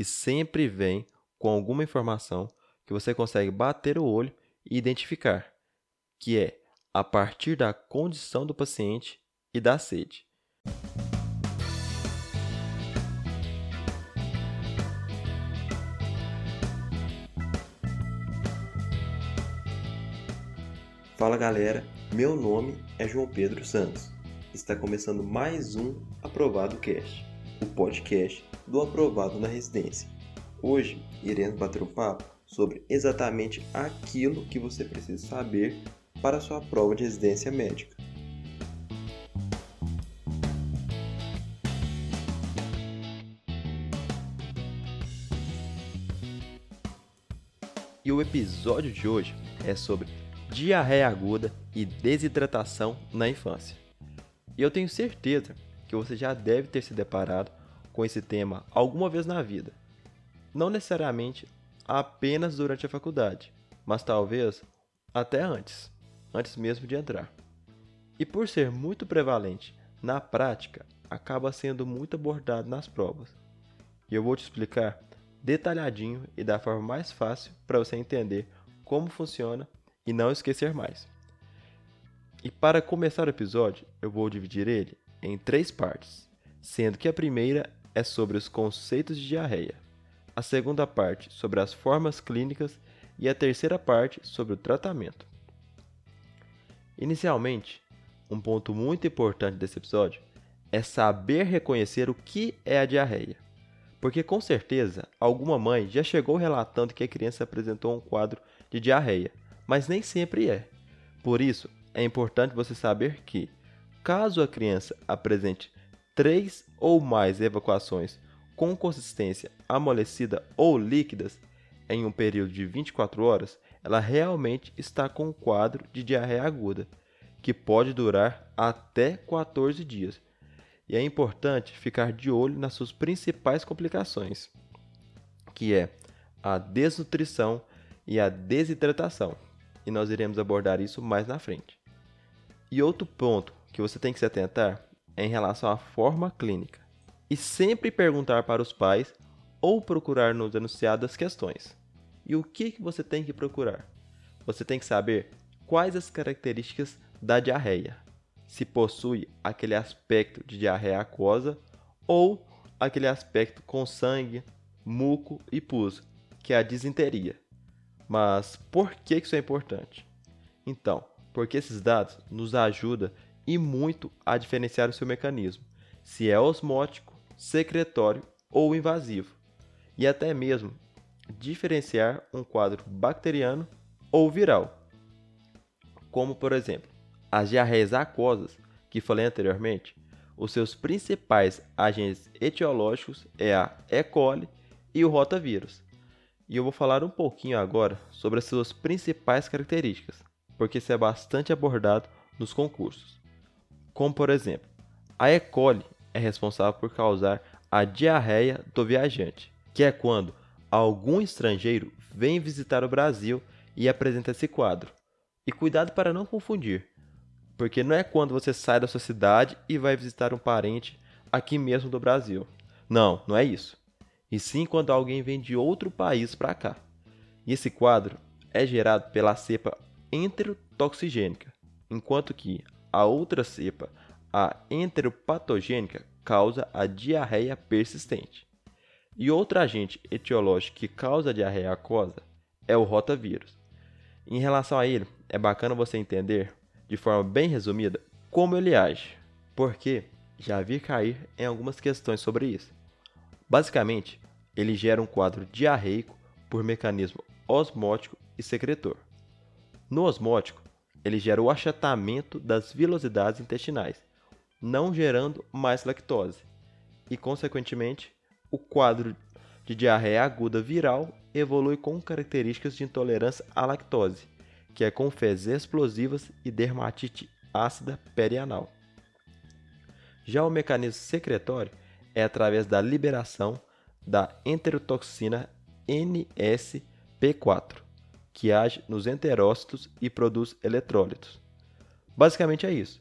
que sempre vem com alguma informação que você consegue bater o olho e identificar, que é a partir da condição do paciente e da sede. Fala galera, meu nome é João Pedro Santos. Está começando mais um Aprovado Cast, o podcast do Aprovado na Residência. Hoje iremos bater um papo sobre exatamente aquilo que você precisa saber para sua prova de residência médica. E o episódio de hoje é sobre diarreia aguda e desidratação na infância. E eu tenho certeza que você já deve ter se deparado com esse tema alguma vez na vida. Não necessariamente apenas durante a faculdade, mas talvez até antes, antes mesmo de entrar. E por ser muito prevalente na prática, acaba sendo muito abordado nas provas. E eu vou te explicar detalhadinho e da forma mais fácil para você entender como funciona e não esquecer mais. E para começar o episódio, eu vou dividir ele em três partes, sendo que a primeira é sobre os conceitos de diarreia, a segunda parte sobre as formas clínicas e a terceira parte sobre o tratamento. Inicialmente, um ponto muito importante desse episódio é saber reconhecer o que é a diarreia. Porque com certeza alguma mãe já chegou relatando que a criança apresentou um quadro de diarreia, mas nem sempre é. Por isso, é importante você saber que, caso a criança apresente três ou mais evacuações com consistência amolecida ou líquidas em um período de 24 horas, ela realmente está com um quadro de diarreia aguda, que pode durar até 14 dias. E é importante ficar de olho nas suas principais complicações, que é a desnutrição e a desidratação. E nós iremos abordar isso mais na frente. E outro ponto que você tem que se atentar em relação à forma clínica. E sempre perguntar para os pais ou procurar nos enunciados as questões. E o que, que você tem que procurar? Você tem que saber quais as características da diarreia. Se possui aquele aspecto de diarreia aquosa ou aquele aspecto com sangue, muco e pus, que é a disenteria. Mas por que isso é importante? Então, porque esses dados nos ajudam e muito a diferenciar o seu mecanismo, se é osmótico, secretório ou invasivo, e até mesmo diferenciar um quadro bacteriano ou viral. Como, por exemplo, as diarreias aquosas, que falei anteriormente, os seus principais agentes etiológicos é a E. coli e o rotavírus. E eu vou falar um pouquinho agora sobre as suas principais características, porque isso é bastante abordado nos concursos. Como por exemplo, a E. coli é responsável por causar a diarreia do viajante, que é quando algum estrangeiro vem visitar o Brasil e apresenta esse quadro. E cuidado para não confundir, porque não é quando você sai da sua cidade e vai visitar um parente aqui mesmo do Brasil. Não, não é isso. E sim quando alguém vem de outro país para cá. E esse quadro é gerado pela cepa enterotoxigênica, enquanto que a outra cepa, a enteropatogênica, causa a diarreia persistente. E outro agente etiológico que causa a diarreia aquosa é o rotavírus. Em relação a ele, é bacana você entender, de forma bem resumida, como ele age, porque já vi cair em algumas questões sobre isso. Basicamente, ele gera um quadro diarreico por mecanismo osmótico e secretor. No osmótico, ele gera o achatamento das vilosidades intestinais, não gerando mais lactose, e, consequentemente, o quadro de diarreia aguda viral evolui com características de intolerância à lactose, que é com fezes explosivas e dermatite ácida perianal. Já o mecanismo secretório é através da liberação da enterotoxina NSP4, que age nos enterócitos e produz eletrólitos. Basicamente é isso.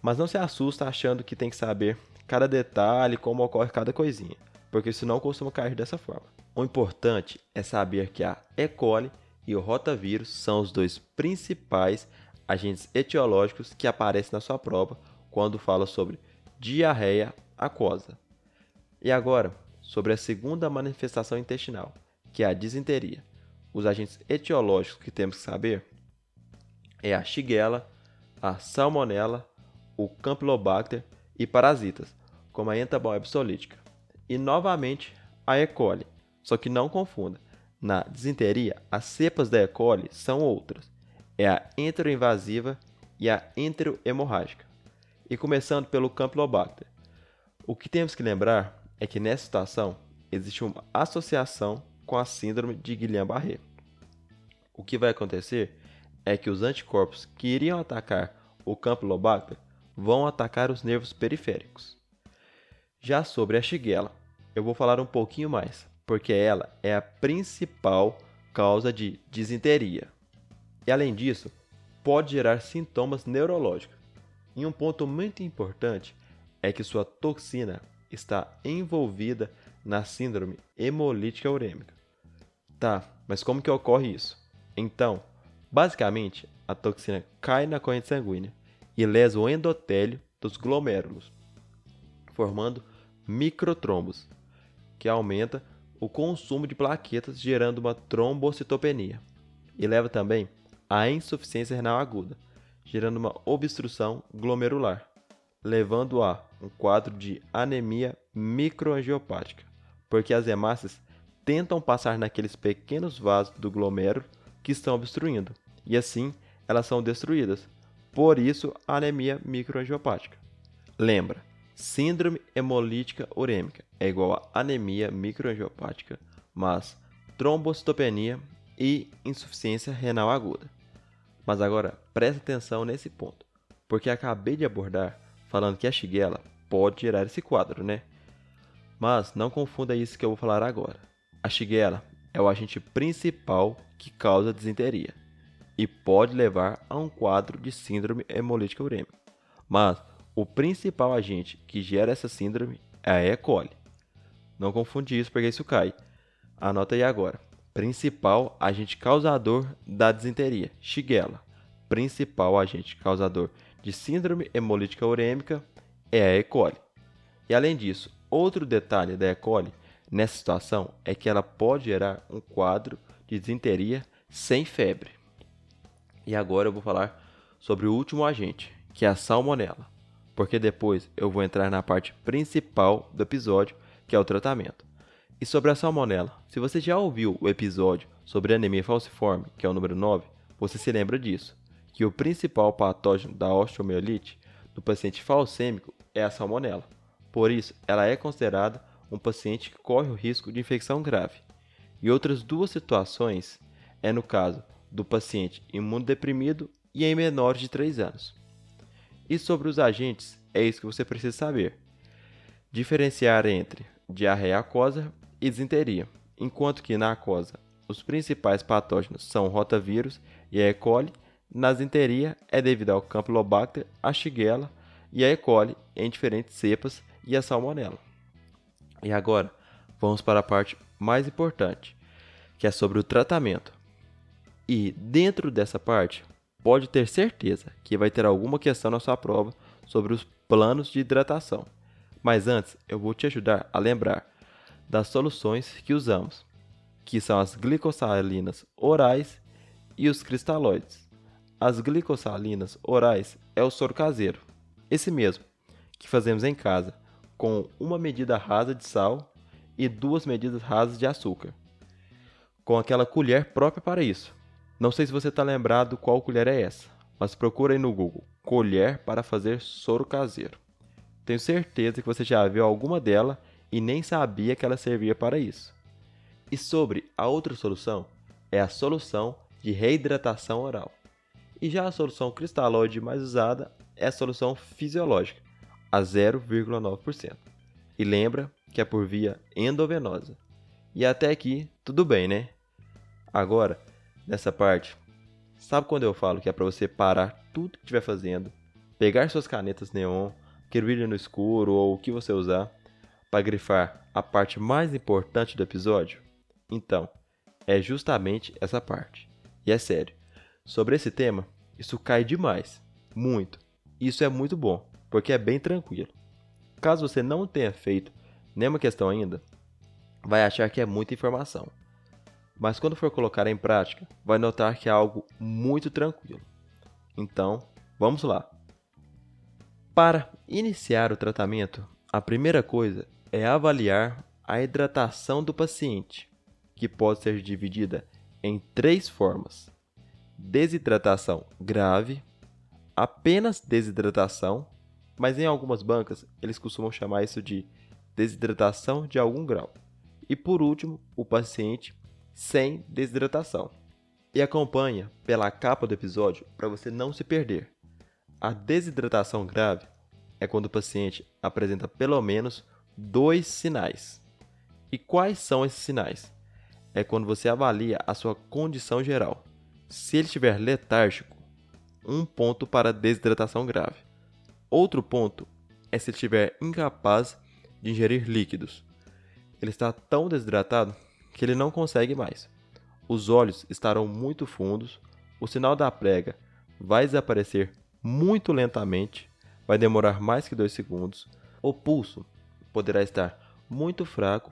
Mas não se assusta achando que tem que saber cada detalhe como ocorre cada coisinha, porque senão costuma cair dessa forma. O importante é saber que a E. coli e o rotavírus são os dois principais agentes etiológicos que aparecem na sua prova quando fala sobre diarreia aquosa. E agora, sobre a segunda manifestação intestinal, que é a disenteria. Os agentes etiológicos que temos que saber é a Shigella, a Salmonella, o Campylobacter e parasitas, como a entaboepsolítica. E novamente a E. coli, só que não confunda. Na disenteria, as cepas da E. coli são outras. É a enteroinvasiva e a enterohemorrágica. E começando pelo Campylobacter. O que temos que lembrar é que nessa situação existe uma associação com a síndrome de Guillain-Barré. O que vai acontecer é que os anticorpos que iriam atacar o Campylobacter vão atacar os nervos periféricos. Já sobre a Shigella, eu vou falar um pouquinho mais, porque ela é a principal causa de disenteria. E além disso, pode gerar sintomas neurológicos. E um ponto muito importante é que sua toxina está envolvida na síndrome hemolítica urêmica. Tá, mas como que ocorre isso? Então, basicamente, a toxina cai na corrente sanguínea e lesa o endotélio dos glomérulos, formando microtrombos, que aumenta o consumo de plaquetas, gerando uma trombocitopenia, e leva também à insuficiência renal aguda, gerando uma obstrução glomerular, levando a um quadro de anemia microangiopática, porque as hemácias tentam passar naqueles pequenos vasos do glomérulo que estão obstruindo, e assim elas são destruídas. Por isso, a anemia microangiopática. Lembra, síndrome hemolítica urêmica é igual a anemia microangiopática, mas trombocitopenia e insuficiência renal aguda. Mas agora preste atenção nesse ponto, porque acabei de abordar falando que a Shigella pode gerar esse quadro, né? Mas não confunda isso que eu vou falar agora. A Shigella é o agente principal que causa desinteria e pode levar a um quadro de síndrome hemolítica urêmica. Mas o principal agente que gera essa síndrome é a E. coli. Não confunde isso porque isso cai. Anota aí agora. Principal agente causador da desinteria, Shigella. Principal agente causador de síndrome hemolítica urêmica é a E. coli. E além disso, outro detalhe da E. coli nessa situação é que ela pode gerar um quadro de desinteria sem febre. E agora eu vou falar sobre o último agente, que é a salmonela, porque depois eu vou entrar na parte principal do episódio, que é o tratamento. E sobre a salmonela, se você já ouviu o episódio sobre anemia falciforme, que é o número 9, você se lembra disso, que o principal patógeno da osteomielite do paciente falcêmico é a salmonela. Por isso, ela é considerada um paciente que corre o risco de infecção grave. E outras duas situações é no caso do paciente imunodeprimido e em menores de 3 anos. E sobre os agentes, é isso que você precisa saber. Diferenciar entre diarreia aquosa e disenteria, enquanto que na aquosa os principais patógenos são rotavírus e a E. coli, na disenteria é devido ao Campylobacter, a Shigella e a E. coli em diferentes cepas e a Salmonella. E agora, vamos para a parte mais importante, que é sobre o tratamento. E dentro dessa parte, pode ter certeza que vai ter alguma questão na sua prova sobre os planos de hidratação. Mas antes, eu vou te ajudar a lembrar das soluções que usamos, que são as glicossalinas orais e os cristalóides. As glicossalinas orais é o soro caseiro, esse mesmo, que fazemos em casa, com uma medida rasa de sal e duas medidas rasas de açúcar, com aquela colher própria para isso. Não sei se você está lembrado qual colher é essa, mas procura aí no Google colher para fazer soro caseiro. Tenho certeza que você já viu alguma dela e nem sabia que ela servia para isso. E sobre a outra solução, é a solução de reidratação oral. E já a solução cristalóide mais usada é a solução fisiológica, a 0,9%. E lembra que é por via endovenosa. E até aqui, tudo bem, né? Agora, nessa parte, sabe quando eu falo que é para você parar tudo que estiver fazendo, pegar suas canetas neon, querubílio no escuro ou o que você usar, para grifar a parte mais importante do episódio? Então, é justamente essa parte. E é sério, sobre esse tema, isso cai demais, muito. Isso é muito bom, porque é bem tranquilo. Caso você não tenha feito nenhuma questão ainda, vai achar que é muita informação. Mas quando for colocar em prática, vai notar que é algo muito tranquilo. Então, vamos lá. Para iniciar o tratamento, a primeira coisa é avaliar a hidratação do paciente, que pode ser dividida em três formas: desidratação grave, apenas desidratação, mas em algumas bancas eles costumam chamar isso de desidratação de algum grau. E por último, o paciente sem desidratação. E acompanha pela capa do episódio para você não se perder. A desidratação grave é quando o paciente apresenta pelo menos dois sinais. E quais são esses sinais? É quando você avalia a sua condição geral. Se ele estiver letárgico, um ponto para desidratação grave. Outro ponto é se estiver incapaz de ingerir líquidos. Ele está tão desidratado que ele não consegue mais. Os olhos estarão muito fundos, o sinal da prega vai desaparecer muito lentamente, vai demorar mais que 2 segundos, o pulso poderá estar muito fraco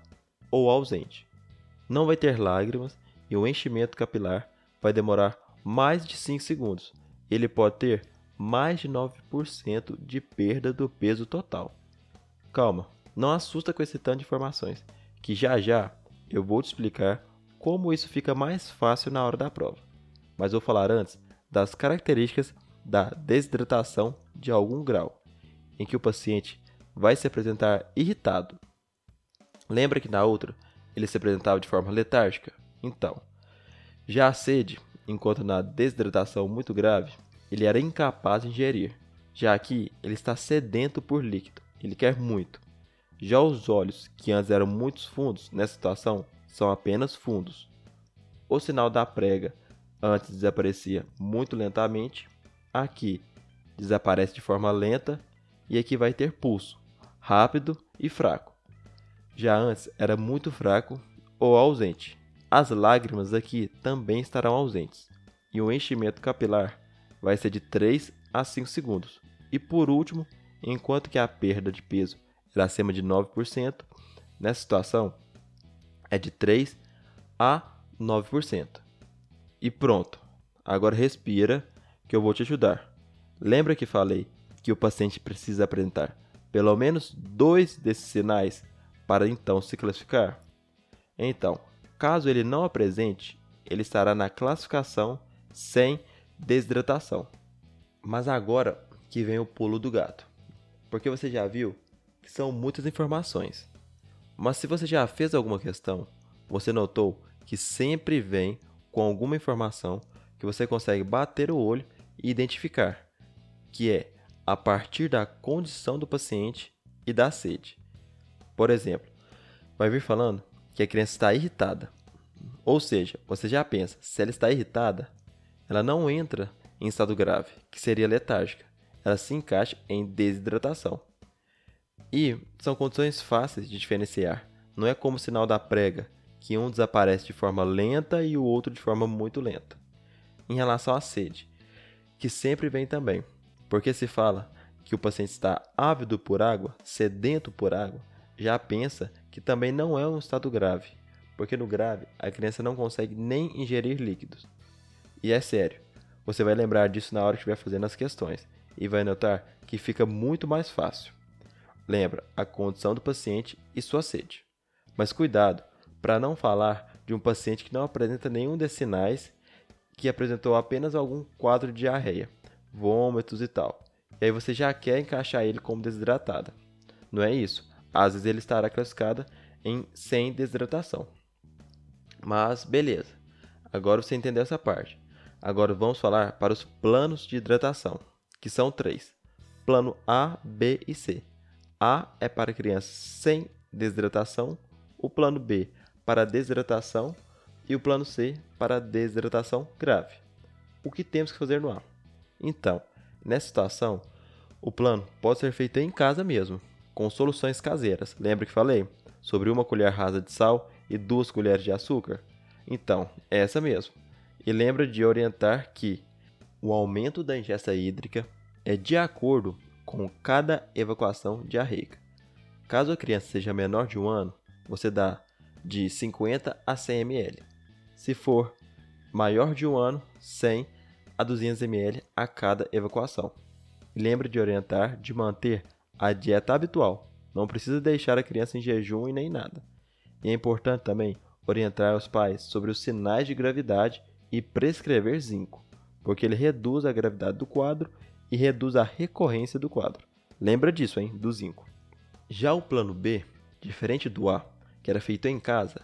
ou ausente. Não vai ter lágrimas e o enchimento capilar vai demorar mais de 5 segundos. Ele pode ter mais de 9% de perda do peso total. Calma, não assusta com esse tanto de informações, que já já eu vou te explicar como isso fica mais fácil na hora da prova. Mas vou falar antes das características da desidratação de algum grau, em que o paciente vai se apresentar irritado. Lembra que na outra ele se apresentava de forma letárgica? Então, já a sede, enquanto na desidratação muito grave, ele era incapaz de ingerir. Já aqui, ele está sedento por líquido, ele quer muito. Já os olhos, que antes eram muito fundos, nessa situação, são apenas fundos. O sinal da prega antes desaparecia muito lentamente, aqui desaparece de forma lenta e aqui vai ter pulso, rápido e fraco. Já antes era muito fraco ou ausente. As lágrimas aqui também estarão ausentes e o enchimento capilar vai ser de 3 a 5 segundos. E por último, enquanto que a perda de peso era acima de 9%, nessa situação é de 3 a 9%. E pronto. Agora respira que eu vou te ajudar. Lembra que falei que o paciente precisa apresentar pelo menos dois desses sinais para então se classificar? Então, caso ele não apresente, ele estará na classificação sem desidratação. Mas agora que vem o pulo do gato. Porque você já viu que são muitas informações. Mas se você já fez alguma questão, você notou que sempre vem com alguma informação que você consegue bater o olho e identificar, que é a partir da condição do paciente e da sede. Por exemplo, vai vir falando que a criança está irritada. Ou seja, você já pensa, se ela está irritada, ela não entra em estado grave, que seria letárgica. Ela se encaixa em desidratação. E são condições fáceis de diferenciar. Não é como o sinal da prega, que um desaparece de forma lenta e o outro de forma muito lenta. Em relação à sede, que sempre vem também, porque se fala que o paciente está ávido por água, sedento por água, já pensa que também não é um estado grave, porque no grave a criança não consegue nem ingerir líquidos. E é sério, você vai lembrar disso na hora que estiver fazendo as questões e vai notar que fica muito mais fácil. Lembra a condição do paciente e sua sede. Mas cuidado para não falar de um paciente que não apresenta nenhum desses sinais, que apresentou apenas algum quadro de diarreia, vômitos e tal. E aí você já quer encaixar ele como desidratada. Não é isso. Às vezes ele estará classificado em sem desidratação. Mas beleza. Agora você entendeu essa parte. Agora vamos falar para os planos de hidratação, que são três: plano A, B e C. A é para crianças sem desidratação, o plano B para desidratação e o plano C para desidratação grave. O que temos que fazer no A? Então, nessa situação, o plano pode ser feito em casa mesmo, com soluções caseiras. Lembra que falei? Sobre uma colher rasa de sal e duas colheres de açúcar? Então, é essa mesmo. E lembra de orientar que o aumento da ingesta hídrica é de acordo com cada evacuação diarreica. Caso a criança seja menor de um ano, você dá de 50 a 100 ml. Se for maior de um ano, 100 a 200 ml a cada evacuação. Lembre de orientar de manter a dieta habitual. Não precisa deixar a criança em jejum e nem nada. E é importante também orientar os pais sobre os sinais de gravidade e prescrever zinco, porque ele reduz a gravidade do quadro e reduz a recorrência do quadro. Lembra disso, hein, do zinco. Já o plano B, diferente do A, que era feito em casa,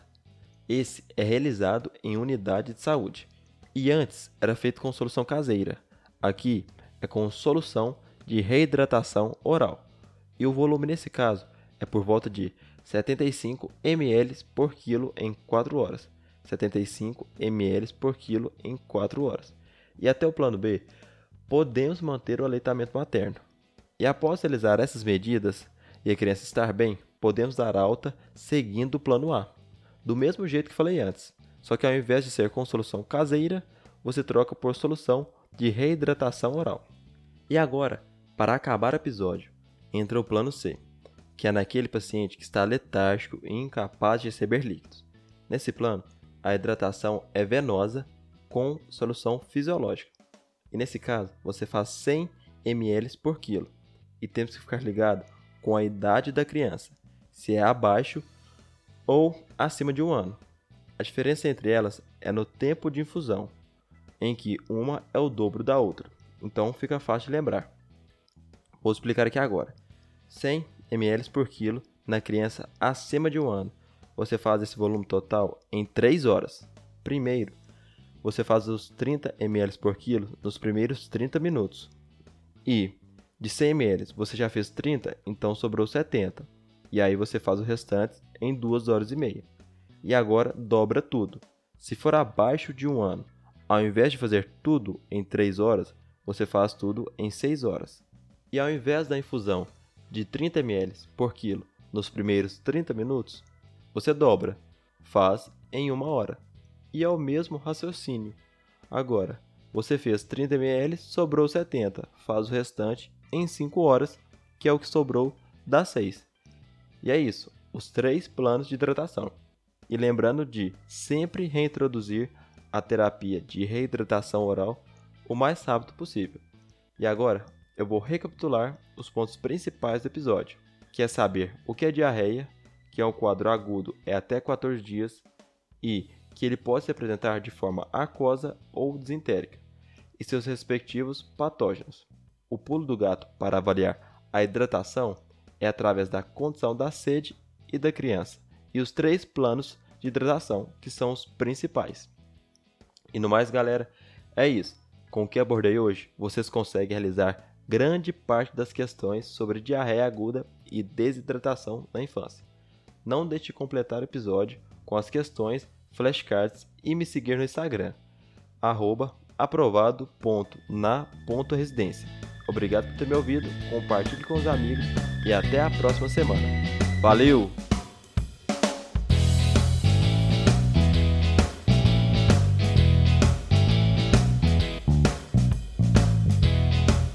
esse é realizado em unidade de saúde. E antes era feito com solução caseira. Aqui é com solução de reidratação oral. E o volume nesse caso é por volta de 75 ml por quilo em 4 horas. 75 ml por quilo em 4 horas. E até o plano B, podemos manter o aleitamento materno. E após realizar essas medidas e a criança estar bem, podemos dar alta seguindo o plano A, do mesmo jeito que falei antes. Só que ao invés de ser com solução caseira, você troca por solução de reidratação oral. E agora, para acabar o episódio, entra o plano C, que é naquele paciente que está letárgico e incapaz de receber líquidos. Nesse plano, a hidratação é venosa com solução fisiológica. E nesse caso, você faz 100 ml por quilo. E temos que ficar ligado com a idade da criança, se é abaixo ou acima de um ano. A diferença entre elas é no tempo de infusão, em que uma é o dobro da outra. Então fica fácil de lembrar. Vou explicar aqui agora. 100 ml por quilo na criança acima de um ano. Você faz esse volume total em 3 horas. Primeiro, você faz os 30 ml por quilo nos primeiros 30 minutos. E de 100 ml você já fez 30, então sobrou 70. E aí você faz o restante em 2 horas e meia. E agora dobra tudo. Se for abaixo de um ano, ao invés de fazer tudo em 3 horas, você faz tudo em 6 horas. E ao invés da infusão de 30 ml por quilo nos primeiros 30 minutos, você dobra, faz em uma hora e é o mesmo raciocínio. Agora, você fez 30 ml, sobrou 70, faz o restante em 5 horas, que é o que sobrou das 6. E é isso, os três planos de hidratação. E lembrando de sempre reintroduzir a terapia de reidratação oral o mais rápido possível. E agora eu vou recapitular os pontos principais do episódio, que é saber o que é diarreia, que é um quadro agudo é até 14 dias, e que ele pode se apresentar de forma aquosa ou desentérica, e seus respectivos patógenos. O pulo do gato para avaliar a hidratação é através da condição da sede e da criança, e os três planos de hidratação, que são os principais. E no mais, galera, é isso. Com o que abordei hoje, vocês conseguem realizar grande parte das questões sobre diarreia aguda e desidratação na infância. Não deixe de completar o episódio com as questões flashcards e me seguir no Instagram, aprovado.na.residência. Obrigado por ter me ouvido, compartilhe com os amigos e até a próxima semana. Valeu!